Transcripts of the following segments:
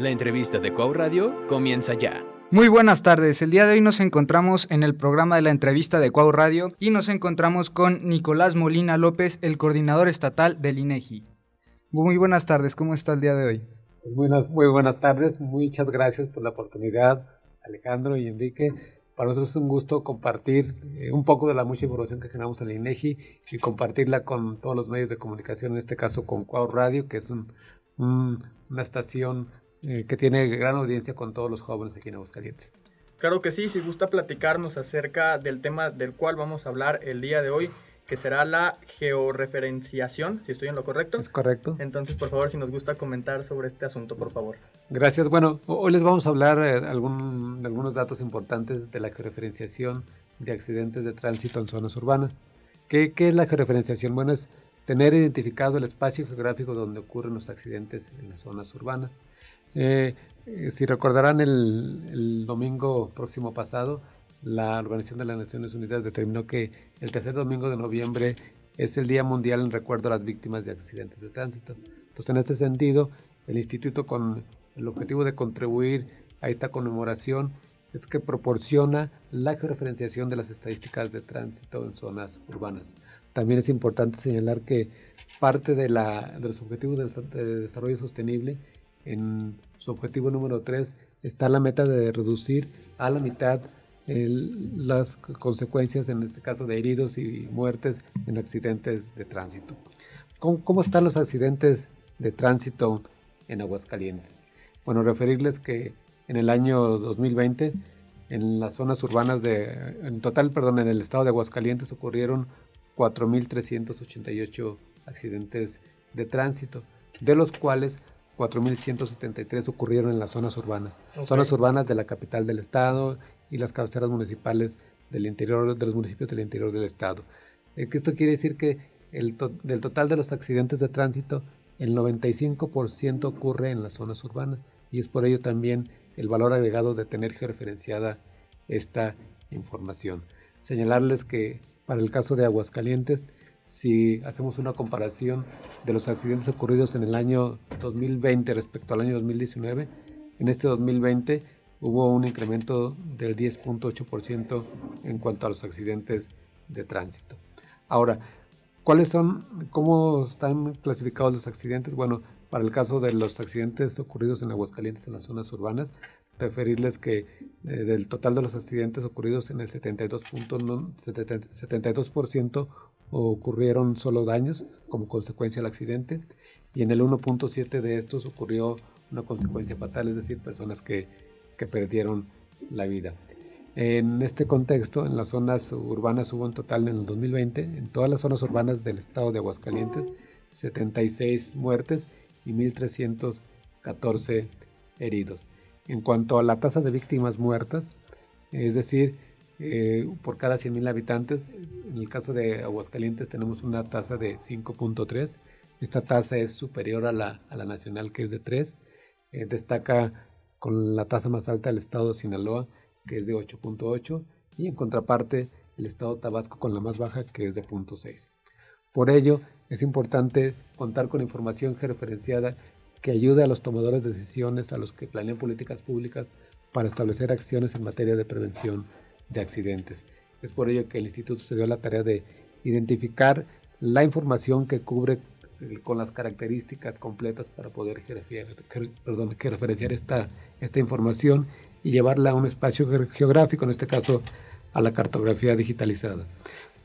La entrevista de Cuau Radio comienza ya. Muy buenas tardes. El día de hoy nos encontramos en el programa de la entrevista de Cuau Radio y nos encontramos con Nicolás Molina López, el coordinador estatal del INEGI. Muy buenas tardes. ¿Cómo está el día de hoy? Buenas, muy buenas tardes. Muchas gracias por la oportunidad, Alejandro y Enrique. Para nosotros es un gusto compartir eh, un poco de la mucha información que generamos en la INEGI y compartirla con todos los medios de comunicación, en este caso con Cuau Radio, que es un, una estación eh, que tiene gran audiencia con todos los jóvenes aquí en Aguascalientes. Claro que sí, si gusta platicarnos acerca del tema del cual vamos a hablar el día de hoy, que será la georreferenciación, si estoy en lo correcto. Es correcto. Entonces, por favor, si nos gusta comentar sobre este asunto, por favor. Gracias. Bueno, hoy les vamos a hablar eh, algún, algunos datos importantes de la georreferenciación de accidentes de tránsito en zonas urbanas. ¿Qué, ¿Qué, es la georreferenciación? Bueno, es tener identificado el espacio geográfico donde ocurren los accidentes en las zonas urbanas. Eh, si recordarán el, domingo próximo pasado, la Organización de las Naciones Unidas determinó que el tercer domingo de noviembre es el Día Mundial en recuerdo a las víctimas de accidentes de tránsito. Entonces, en este sentido, el instituto con el objetivo de contribuir a esta conmemoración es que proporciona la georreferenciación de las estadísticas de tránsito en zonas urbanas. También es importante señalar que parte de, la, de los objetivos de desarrollo sostenible en su objetivo número 3 está la meta de reducir a la mitad las consecuencias, en este caso de heridos y muertes en accidentes de tránsito. ¿Cómo, están los accidentes de tránsito en Aguascalientes? Bueno, referirles que en el año 2020, en las zonas urbanas de, en total, perdón, en el estado de Aguascalientes ocurrieron 4.388 accidentes de tránsito, de los cuales 4.173 ocurrieron en las zonas urbanas. Zonas urbanas de la capital del estado y las cabeceras municipales del interior de los municipios del interior del estado. Eh, esto quiere decir que el del total de los accidentes de tránsito, el 95% ocurre en las zonas urbanas y es por ello también el valor agregado de tener georreferenciada esta información. Señalarles que para el caso de Aguascalientes, si hacemos una comparación de los accidentes ocurridos en el año 2020 respecto al año 2019, en este 2020 hubo un incremento del 10.8% en cuanto a los accidentes de tránsito. Ahora, ¿cuáles son, cómo están clasificados los accidentes? Bueno, para el caso de los accidentes ocurridos en Aguascalientes en las zonas urbanas, referirles que eh, del total de los accidentes ocurridos en el 72%, 72% ocurrieron solo daños como consecuencia del accidente y en el 1.7 de estos ocurrió una consecuencia fatal, es decir, personas que, que perdieron la vida. En este contexto, en las zonas urbanas hubo en total en el 2020, en todas las zonas urbanas del estado de Aguascalientes, 76 muertes y 1.314 heridos. En cuanto a la tasa de víctimas muertas, es decir, eh, por cada 100.000 habitantes. En el caso de Aguascalientes tenemos una tasa de 5.3. Esta tasa es superior a la, a la nacional que es de 3. Eh, destaca con la tasa más alta el estado de Sinaloa que es de 8.8 y en contraparte el estado de Tabasco con la más baja que es de 0.6. Por ello es importante contar con información georreferenciada que ayude a los tomadores de decisiones, a los que planean políticas públicas para establecer acciones en materia de prevención de accidentes. Es por ello que el instituto se dio la tarea de identificar la información que cubre eh, con las características completas para poder referenciar esta, esta información y llevarla a un espacio geográfico, en este caso a la cartografía digitalizada.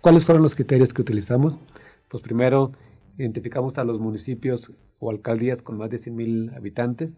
¿Cuáles fueron los criterios que utilizamos? Pues primero identificamos a los municipios o alcaldías con más de 100.000 habitantes,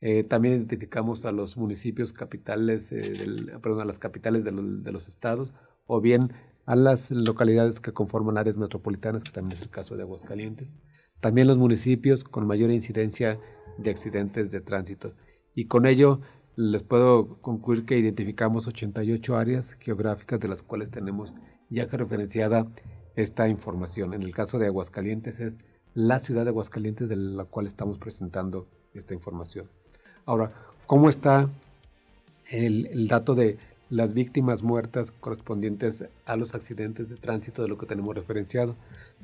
eh, también identificamos a los municipios capitales, eh, perdón, a las capitales de, los estados, o bien a las localidades que conforman áreas metropolitanas, que también es el caso de Aguascalientes. También los municipios con mayor incidencia de accidentes de tránsito. Y con ello les puedo concluir que identificamos 88 áreas geográficas de las cuales tenemos ya referenciada esta información. En el caso de Aguascalientes es la ciudad de Aguascalientes de la cual estamos presentando esta información. Ahora, ¿cómo está el, dato de las víctimas muertas correspondientes a los accidentes de tránsito de lo que tenemos referenciado?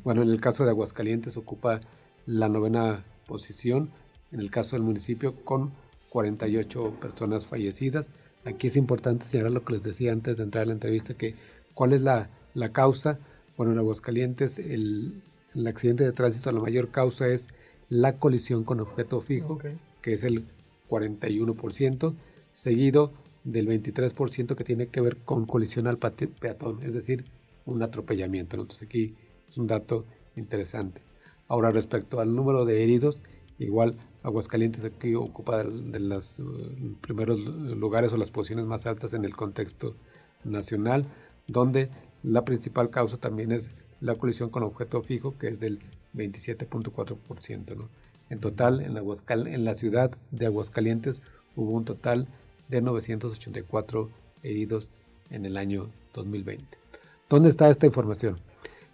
Bueno, en el caso de Aguascalientes ocupa la novena posición, en el caso del municipio con 48 personas fallecidas. Aquí es importante señalar lo que les decía antes de entrar a la entrevista, que cuál es la, la causa. Bueno, en Aguascalientes el, el, accidente de tránsito, la mayor causa es la colisión con objeto fijo, que es el 41%, seguido del 23% que tiene que ver con colisión al peatón, es decir, un atropellamiento. Entonces aquí es un dato interesante. Ahora respecto al número de heridos, igual Aguascalientes aquí ocupa de los uh, primeros lugares o las posiciones más altas en el contexto nacional, donde la principal causa también es la colisión con objeto fijo, que es del 27.4%. ¿no? En total, en, Aguascal en la ciudad de Aguascalientes hubo un total de 984 heridos en el año 2020. ¿Dónde está esta información?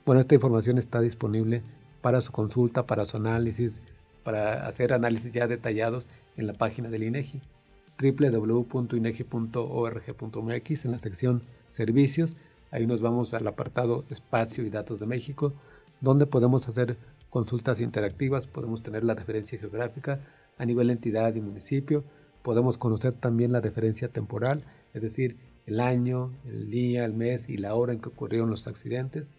Bueno, esta información está disponible para su consulta, para su análisis, para hacer análisis ya detallados en la página del INEGI, www.inegi.org.mx en la sección Servicios. Ahí nos vamos al apartado Espacio y Datos de México, donde podemos hacer consultas interactivas, podemos tener la referencia geográfica a nivel entidad y municipio, podemos conocer también la referencia temporal, es decir, el año, el día, el mes y la hora en que ocurrieron los accidentes,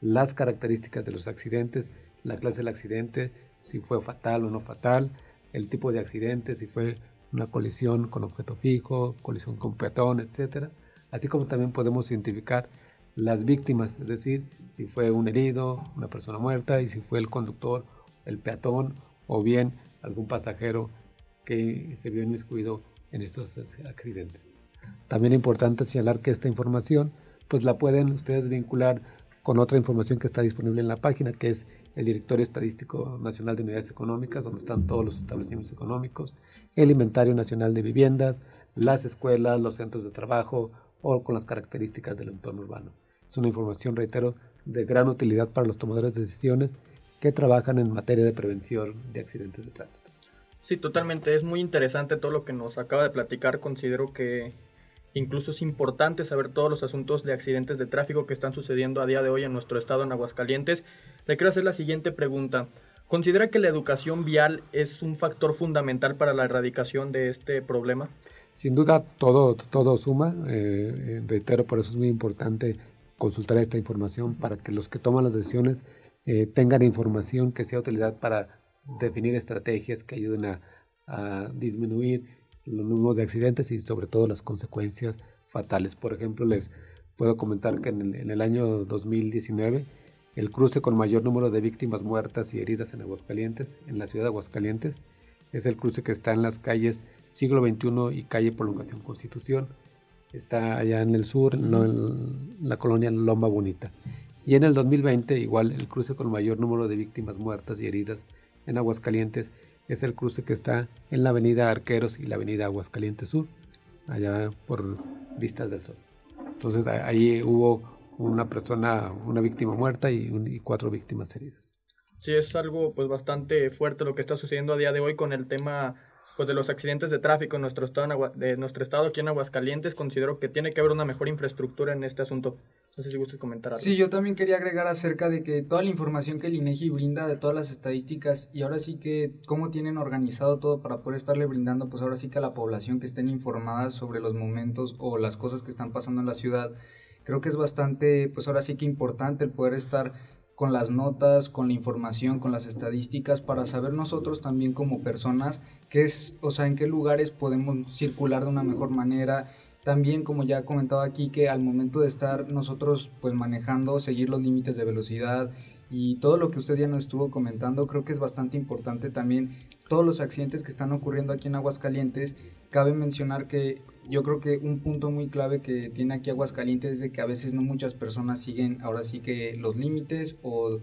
las características de los accidentes, la clase del accidente, si fue fatal o no fatal, el tipo de accidente, si fue una colisión con objeto fijo, colisión con peatón, etc. Así como también podemos identificar las víctimas, es decir, si fue un herido, una persona muerta y si fue el conductor, el peatón o bien algún pasajero que se vio inmiscuido en estos accidentes. También es importante señalar que esta información pues la pueden ustedes vincular con otra información que está disponible en la página, que es el Directorio Estadístico Nacional de Unidades Económicas, donde están todos los establecimientos económicos, el Inventario Nacional de Viviendas, las escuelas, los centros de trabajo o con las características del entorno urbano. Es una información, reitero, de gran utilidad para los tomadores de decisiones que trabajan en materia de prevención de accidentes de tránsito. Sí, totalmente. Es muy interesante todo lo que nos acaba de platicar. Considero que incluso es importante saber todos los asuntos de accidentes de tráfico que están sucediendo a día de hoy en nuestro estado en Aguascalientes. Le quiero hacer la siguiente pregunta. ¿Considera que la educación vial es un factor fundamental para la erradicación de este problema? Sin duda, todo, todo suma. Eh, eh, reitero, por eso es muy importante consultar esta información para que los que toman las decisiones eh, tengan información que sea de utilidad para definir estrategias que ayuden a, disminuir los números de accidentes y sobre todo las consecuencias fatales. Por ejemplo, les puedo comentar que en el, en el, año 2019 el cruce con mayor número de víctimas muertas y heridas en Aguascalientes, en la ciudad de Aguascalientes, es el cruce que está en las calles Siglo XXI y calle Prolongación Constitución. Está allá en el sur, en la colonia Loma Bonita. Y en el 2020, igual, el cruce con mayor número de víctimas muertas y heridas en Aguascalientes es el cruce que está en la avenida Arqueros y la avenida Aguascalientes Sur, allá por Vistas del Sol. Entonces ahí hubo una persona, una víctima muerta y cuatro víctimas heridas. Sí, es algo pues bastante fuerte lo que está sucediendo a día de hoy con el tema pues, de los accidentes de tráfico en nuestro estado, de nuestro estado aquí en Aguascalientes, considero que tiene que haber una mejor infraestructura en este asunto. No sé si gustas comentar algo. Sí, yo también quería agregar acerca de que toda la información que el INEGI brinda de todas las estadísticas y ahora sí que cómo tienen organizado todo para poder estarle brindando pues ahora sí que a la población que estén informadas sobre los momentos o las cosas que están pasando en la ciudad. Creo que es bastante pues ahora sí que importante el poder estar con las notas, con la información, con las estadísticas, para saber nosotros también como personas qué es, o sea, en qué lugares podemos circular de una mejor manera. También, como ya he comentado aquí, que al momento de estar nosotros pues manejando, seguir los límites de velocidad y todo lo que usted ya nos estuvo comentando, creo que es bastante importante también todos los accidentes que están ocurriendo aquí en Aguascalientes. Cabe mencionar que yo creo que un punto muy clave que tiene aquí Aguascalientes es de que a veces no muchas personas siguen ahora sí que los límites o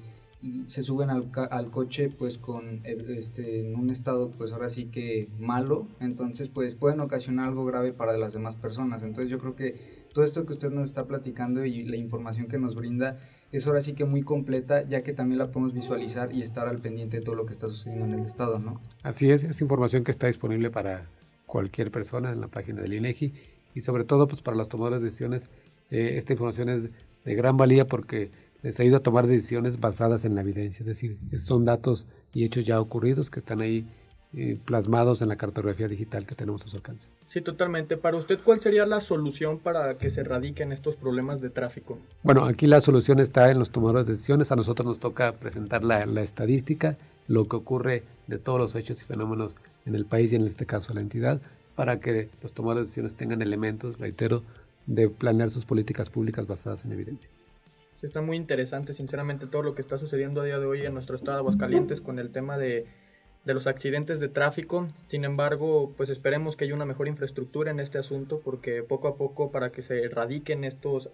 se suben al, al coche pues con este en un estado pues ahora sí que malo. Entonces pues pueden ocasionar algo grave para las demás personas. Entonces yo creo que todo esto que usted nos está platicando y la información que nos brinda es ahora sí que muy completa ya que también la podemos visualizar y estar al pendiente de todo lo que está sucediendo en el estado no así es es información que está disponible para cualquier persona en la página del INEGI y sobre todo pues para los tomadores de decisiones eh, esta información es de gran valía porque les ayuda a tomar decisiones basadas en la evidencia, es decir, son datos y hechos ya ocurridos que están ahí eh, plasmados en la cartografía digital que tenemos a su alcance. Sí, totalmente. Para usted, ¿cuál sería la solución para que se erradiquen estos problemas de tráfico? Bueno, aquí la solución está en los tomadores de decisiones. A nosotros nos toca presentar la, la estadística, lo que ocurre de todos los hechos y fenómenos en el país y en este caso la entidad, para que los tomadores de decisiones tengan elementos, reitero, de planear sus políticas públicas basadas en evidencia. Sí, está muy interesante, sinceramente, todo lo que está sucediendo a día de hoy en nuestro estado de Aguascalientes con el tema de, de los accidentes de tráfico. Sin embargo, pues esperemos que haya una mejor infraestructura en este asunto porque poco a poco para que se erradiquen estos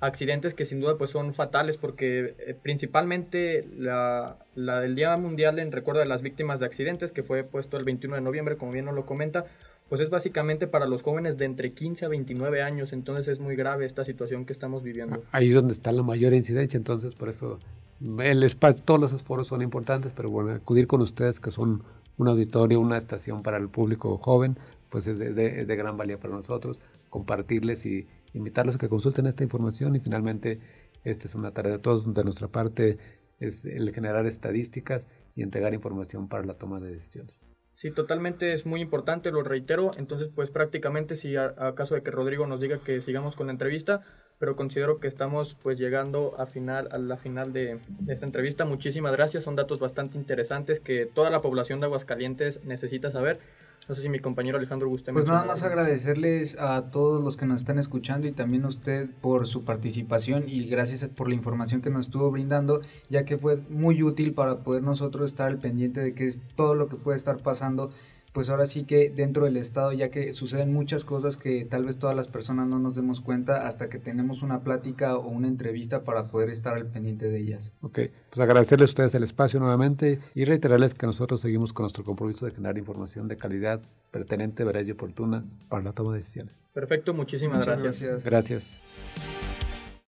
accidentes que sin duda pues son fatales porque eh, principalmente la, la, del Día Mundial en recuerdo de las víctimas de accidentes que fue puesto el 21 de noviembre como bien nos lo comenta pues es básicamente para los jóvenes de entre 15 a 29 años, entonces es muy grave esta situación que estamos viviendo. Ahí es donde está la mayor incidencia, entonces por eso el espacio, todos los esfuerzos son importantes, pero bueno, acudir con ustedes que son un auditorio, una estación para el público joven, pues es de, es de gran valía para nosotros, compartirles y invitarlos a que consulten esta información y finalmente esta es una tarea de todos de nuestra parte, es el generar estadísticas y entregar información para la toma de decisiones. Sí, totalmente es muy importante, lo reitero. Entonces, pues prácticamente si a, caso de que Rodrigo nos diga que sigamos con la entrevista, pero considero que estamos pues llegando a final a la final de, de, esta entrevista. Muchísimas gracias, son datos bastante interesantes que toda la población de Aguascalientes necesita saber. No sé si mi compañero Alejandro gusta. Pues nada más agradecerles a todos los que nos están escuchando y también a usted por su participación y gracias por la información que nos estuvo brindando, ya que fue muy útil para poder nosotros estar al pendiente de qué es todo lo que puede estar pasando pues ahora sí que dentro del Estado, ya que suceden muchas cosas que tal vez todas las personas no nos demos cuenta hasta que tenemos una plática o una entrevista para poder estar al pendiente de ellas. Ok, pues agradecerles a ustedes el espacio nuevamente y reiterarles que nosotros seguimos con nuestro compromiso de generar información de calidad, pertinente, veraz y oportuna para la toma de decisiones. Perfecto, muchísimas Muchas gracias. gracias. Gracias.